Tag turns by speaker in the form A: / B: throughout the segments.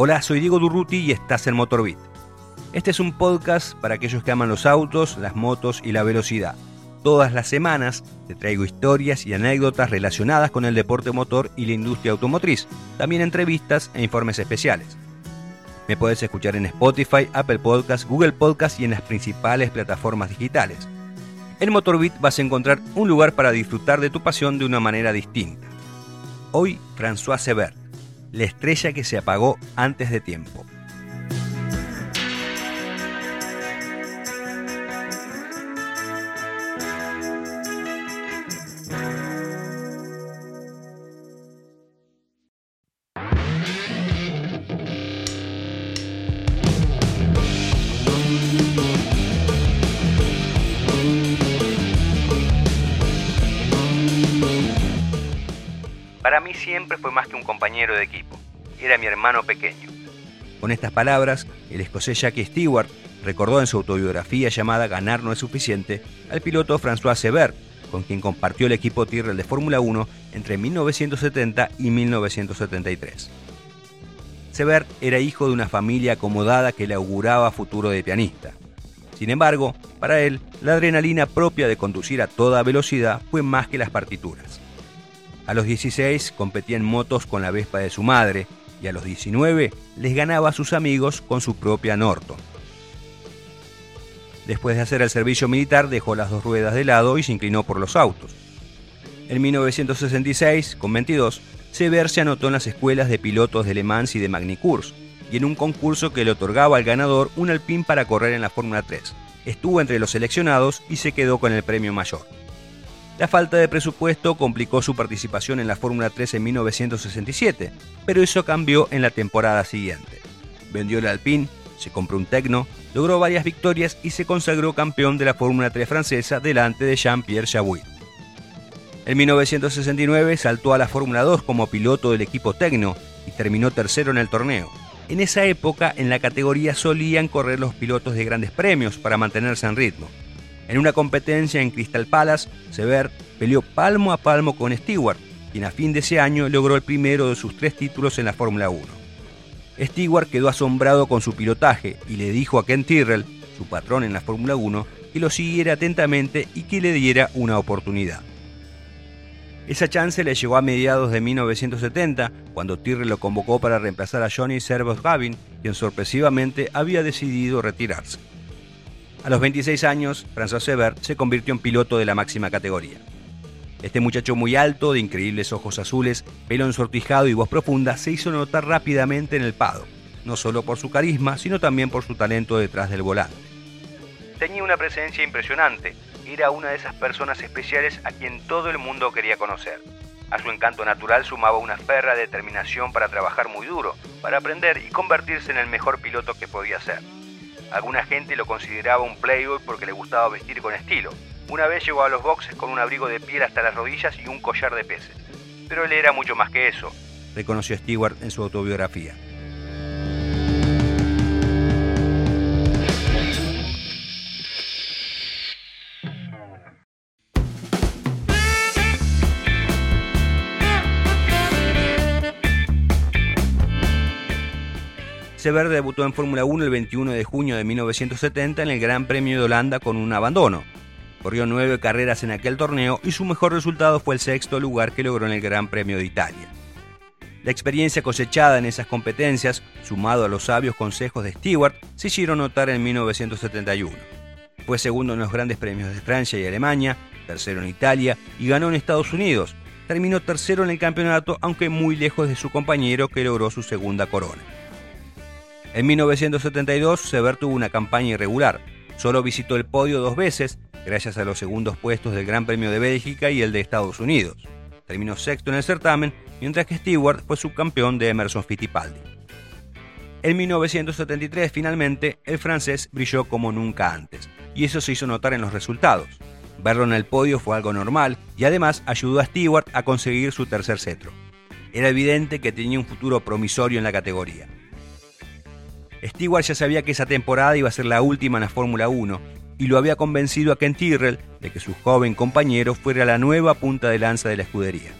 A: Hola, soy Diego Durruti y estás en Motorbit. Este es un podcast para aquellos que aman los autos, las motos y la velocidad. Todas las semanas te traigo historias y anécdotas relacionadas con el deporte motor y la industria automotriz, también entrevistas e informes especiales. Me puedes escuchar en Spotify, Apple Podcasts, Google Podcasts y en las principales plataformas digitales. En Motorbit vas a encontrar un lugar para disfrutar de tu pasión de una manera distinta. Hoy, François Sever la estrella que se apagó antes de tiempo. Siempre fue más que un compañero de equipo, era mi hermano pequeño. Con estas palabras, el escocés Jackie Stewart recordó en su autobiografía llamada Ganar no es suficiente al piloto François Sever, con quien compartió el equipo Tyrrell de Fórmula 1 entre 1970 y 1973. Sever era hijo de una familia acomodada que le auguraba futuro de pianista. Sin embargo, para él, la adrenalina propia de conducir a toda velocidad fue más que las partituras. A los 16 competía en motos con la Vespa de su madre y a los 19 les ganaba a sus amigos con su propia Norton. Después de hacer el servicio militar dejó las dos ruedas de lado y se inclinó por los autos. En 1966, con 22, Sever se anotó en las escuelas de pilotos de Le Mans y de Magny-Cours y en un concurso que le otorgaba al ganador un Alpine para correr en la Fórmula 3. Estuvo entre los seleccionados y se quedó con el premio mayor. La falta de presupuesto complicó su participación en la Fórmula 3 en 1967, pero eso cambió en la temporada siguiente. Vendió el Alpine, se compró un Tecno, logró varias victorias y se consagró campeón de la Fórmula 3 francesa delante de Jean-Pierre Jabouille. En 1969 saltó a la Fórmula 2 como piloto del equipo Tecno y terminó tercero en el torneo. En esa época en la categoría solían correr los pilotos de grandes premios para mantenerse en ritmo. En una competencia en Crystal Palace, Sever peleó palmo a palmo con Stewart, quien a fin de ese año logró el primero de sus tres títulos en la Fórmula 1. Stewart quedó asombrado con su pilotaje y le dijo a Ken Tyrrell, su patrón en la Fórmula 1, que lo siguiera atentamente y que le diera una oportunidad. Esa chance le llegó a mediados de 1970, cuando Tyrrell lo convocó para reemplazar a Johnny Servos Gavin, quien sorpresivamente había decidido retirarse. A los 26 años, François Sever se convirtió en piloto de la máxima categoría. Este muchacho muy alto, de increíbles ojos azules, pelo ensortijado y voz profunda, se hizo notar rápidamente en el pado, no solo por su carisma, sino también por su talento detrás del volante. Tenía una presencia impresionante, era una de esas personas especiales a quien todo el mundo quería conocer. A su encanto natural sumaba una ferra determinación para trabajar muy duro, para aprender y convertirse en el mejor piloto que podía ser. Alguna gente lo consideraba un playboy porque le gustaba vestir con estilo. Una vez llegó a los boxes con un abrigo de piel hasta las rodillas y un collar de peces. Pero él era mucho más que eso, reconoció Stewart en su autobiografía. Sever debutó en Fórmula 1 el 21 de junio de 1970 en el Gran Premio de Holanda con un abandono. Corrió nueve carreras en aquel torneo y su mejor resultado fue el sexto lugar que logró en el Gran Premio de Italia. La experiencia cosechada en esas competencias, sumado a los sabios consejos de Stewart, se hicieron notar en 1971. Fue segundo en los grandes premios de Francia y Alemania, tercero en Italia y ganó en Estados Unidos. Terminó tercero en el campeonato, aunque muy lejos de su compañero que logró su segunda corona. En 1972, Sever tuvo una campaña irregular. Solo visitó el podio dos veces, gracias a los segundos puestos del Gran Premio de Bélgica y el de Estados Unidos. Terminó sexto en el certamen, mientras que Stewart fue subcampeón de Emerson Fittipaldi. En 1973, finalmente, el francés brilló como nunca antes, y eso se hizo notar en los resultados. Verlo en el podio fue algo normal y además ayudó a Stewart a conseguir su tercer cetro. Era evidente que tenía un futuro promisorio en la categoría. Stewart ya sabía que esa temporada iba a ser la última en la Fórmula 1 y lo había convencido a Ken Tyrrell de que su joven compañero fuera la nueva punta de lanza de la escudería.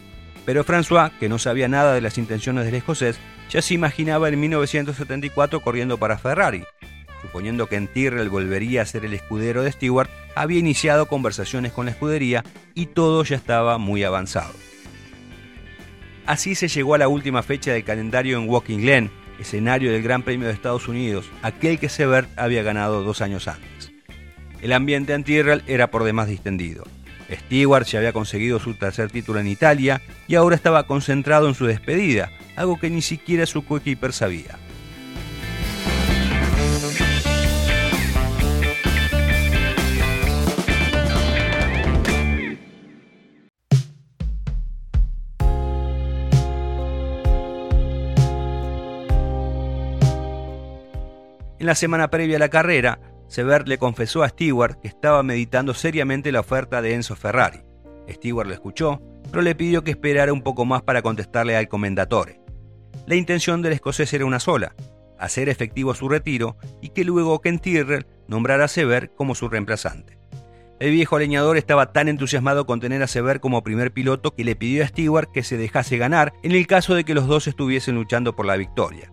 A: Pero François, que no sabía nada de las intenciones del escocés, ya se imaginaba en 1974 corriendo para Ferrari. Suponiendo que en Tyrrell volvería a ser el escudero de Stewart, había iniciado conversaciones con la escudería y todo ya estaba muy avanzado. Así se llegó a la última fecha del calendario en Walking Glen, escenario del Gran Premio de Estados Unidos, aquel que Sebert había ganado dos años antes. El ambiente en Tyrrell era por demás distendido. Stewart ya había conseguido su tercer título en Italia y ahora estaba concentrado en su despedida, algo que ni siquiera su coequiper sabía. En la semana previa a la carrera, Sever le confesó a Stewart que estaba meditando seriamente la oferta de Enzo Ferrari. Stewart lo escuchó, pero le pidió que esperara un poco más para contestarle al comendatore. La intención del escocés era una sola, hacer efectivo su retiro y que luego Ken Tyrrell nombrara a Sever como su reemplazante. El viejo leñador estaba tan entusiasmado con tener a Sever como primer piloto que le pidió a Stewart que se dejase ganar en el caso de que los dos estuviesen luchando por la victoria.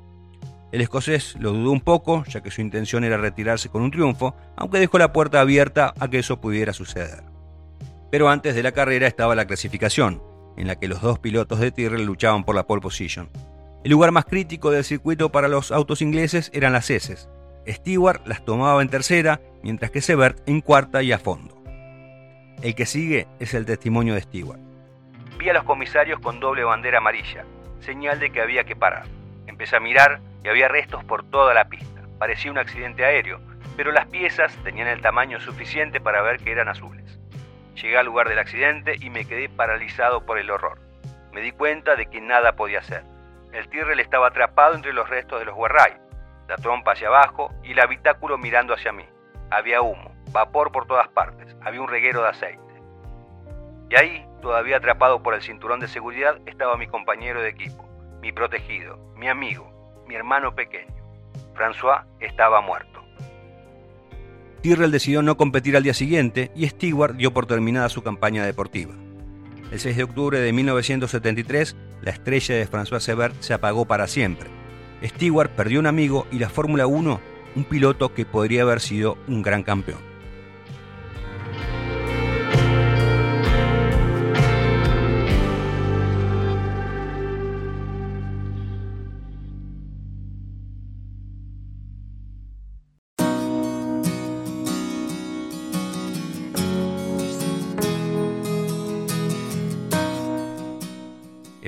A: El escocés lo dudó un poco, ya que su intención era retirarse con un triunfo, aunque dejó la puerta abierta a que eso pudiera suceder. Pero antes de la carrera estaba la clasificación, en la que los dos pilotos de Tyrrell luchaban por la pole position. El lugar más crítico del circuito para los autos ingleses eran las heces. Stewart las tomaba en tercera, mientras que Sebert en cuarta y a fondo. El que sigue es el testimonio de Stewart. Vi a los comisarios con doble bandera amarilla, señal de que había que parar. Empecé a mirar y había restos por toda la pista. Parecía un accidente aéreo, pero las piezas tenían el tamaño suficiente para ver que eran azules. Llegué al lugar del accidente y me quedé paralizado por el horror. Me di cuenta de que nada podía hacer. El Tyrrell estaba atrapado entre los restos de los Warray, la trompa hacia abajo y el habitáculo mirando hacia mí. Había humo, vapor por todas partes, había un reguero de aceite. Y ahí, todavía atrapado por el cinturón de seguridad, estaba mi compañero de equipo, mi protegido, mi amigo, mi hermano pequeño. François estaba muerto. Tyrrell decidió no competir al día siguiente y Stewart dio por terminada su campaña deportiva. El 6 de octubre de 1973, la estrella de François Sebert se apagó para siempre. Stewart perdió un amigo y la Fórmula 1 un piloto que podría haber sido un gran campeón.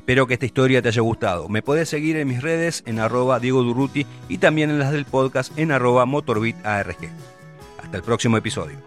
A: Espero que esta historia te haya gustado. Me podés seguir en mis redes en arroba Diego Durruti y también en las del podcast en arroba MotorbitARG. Hasta el próximo episodio.